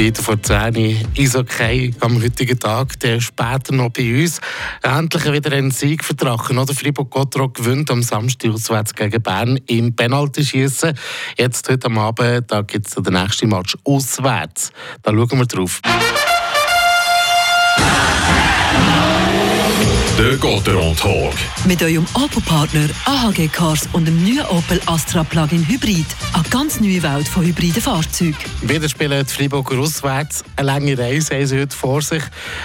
Wieder vor 10 ist okay am heutigen Tag. Der später noch bei uns. Endlich wieder ein Sieg für Drachen. Oder Fribourg-Gottrop gewinnt am Samstag auswärts gegen Bern im Penaltyschießen. Jetzt heute am Abend gibt es den nächsten Match auswärts. Da schauen wir drauf. Der Gotteron Talk. Mit eurem Opel-Partner AHG Cars und dem neuen Opel Astra Plug-in Hybrid. Eine ganz neue Welt von hybriden Fahrzeugen. Wieder spielen die Freiburger auswärts. Eine lange Reise haben sie heute vor sich.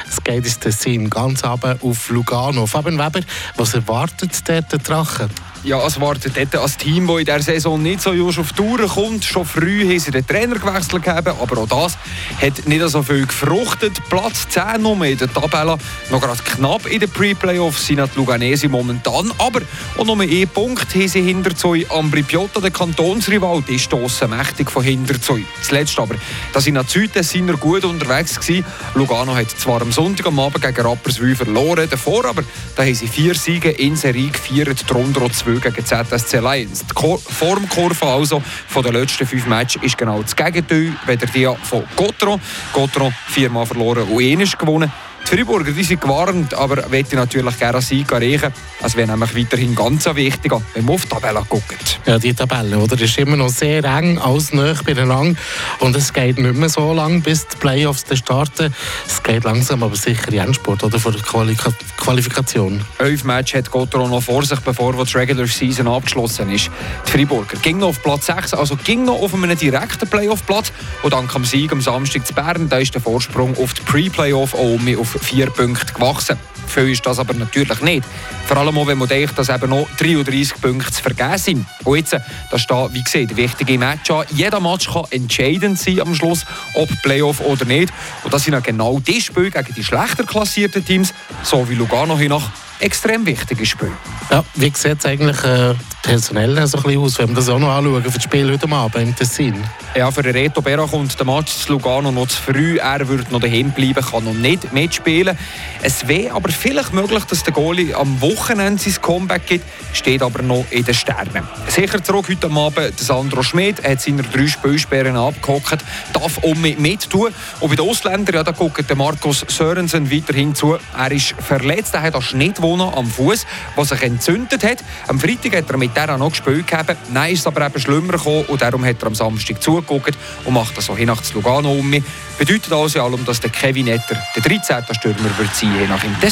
Es geht ins Tessin ganz runter auf Lugano. Fabian Weber, was erwartet der Drachen? Ja, es wartet dort ein Team, das in dieser Saison nicht so just auf Touren kommt. Schon früh haben sie den Trainer gewechselt, gegeben, aber auch das hat nicht so viel gefruchtet. Platz 10 noch in der Tabelle, noch gerade knapp in den Pre-Playoffs sind die Luganesi momentan, aber auch noch einen Punkt haben sie hinter Zoi. Ambri Piotta, der Kantonsrival, die stossen mächtig von hinter Zoi. Zuletzt aber, da sind die Süden sind er gut unterwegs gewesen. Lugano hat zwar am Sonntag am Abend gegen Rapperswil verloren, davor aber da haben sie vier Siege in Serie gefeiert, darunter zwei gegen ZSC Lions. Die Formkurve also von den letzten fünf Matches ist genau das Gegenteil, weder die von Gotro. Gotro viermal verloren und einmal gewonnen. Die Freiburger die sind gewarnt, aber möchte natürlich gerne einen Sieg erreichen. Es wäre nämlich weiterhin ganz wichtig, wenn man auf die Tabelle guckt. Ja, die Tabelle oder, ist immer noch sehr eng, alles nahe beieinander. Und es geht nicht mehr so lange, bis die Playoffs starten. Es geht langsam, aber sicher in Endsport oder, vor der Quali Qualifikation. Elf Matches hat Gotteron noch vor sich, bevor die Regular Season abgeschlossen ist. Die Freiburger ging noch auf Platz 6, also ging noch auf einem direkten Playoff-Platz. Und dank dem Sieg am Samstag zu Bern, da ist der Vorsprung auf die Pre-Playoff auch vier Punkte gewachsen. Viel ist das aber natürlich nicht. Vor allem auch, wenn man denkt, dass eben noch 33 Punkte zu vergeben sind. Und jetzt, da steht, wie gesagt, wichtige Match an. Jeder Match kann entscheidend sein am Schluss, ob Playoff oder nicht. Und das sind ja genau die Spiele gegen die schlechter klassierten Teams, so wie Lugano hier nach extrem wichtiges Spiel. Ja, wie sieht es eigentlich äh, personell so ein bisschen aus, wenn wir das auch noch anschauen für das Spiel heute Abend im Tessin? Ja, für Reto Berra kommt der Match zu Lugano noch zu früh. Er wird noch daheim bleiben, kann noch nicht mitspielen. Es wäre aber vielleicht möglich, dass der Goalie am Wochenende sein Comeback gibt, steht aber noch in den Sternen. Sicher zurück heute Abend Sandro Schmidt. Er hat seine drei Spielsperren abgehockt, darf um mit tun. Und bei den Ausländern, ja, da guckt der Markus Sörensen weiterhin zu. Er ist verletzt, er hat einen Schnittwohner am Fuß, der sich entzündet hat. Am Freitag hat er mit der noch gespielt. Gehabt. Nein, ist aber eben schlimmer gekommen und darum hat er am Samstag zugeguckt und macht das so hin nach Lugano um. Bedeutet also allem, dass der Kevin Etter der 13. Stürmer wird sein, je nach Tessin.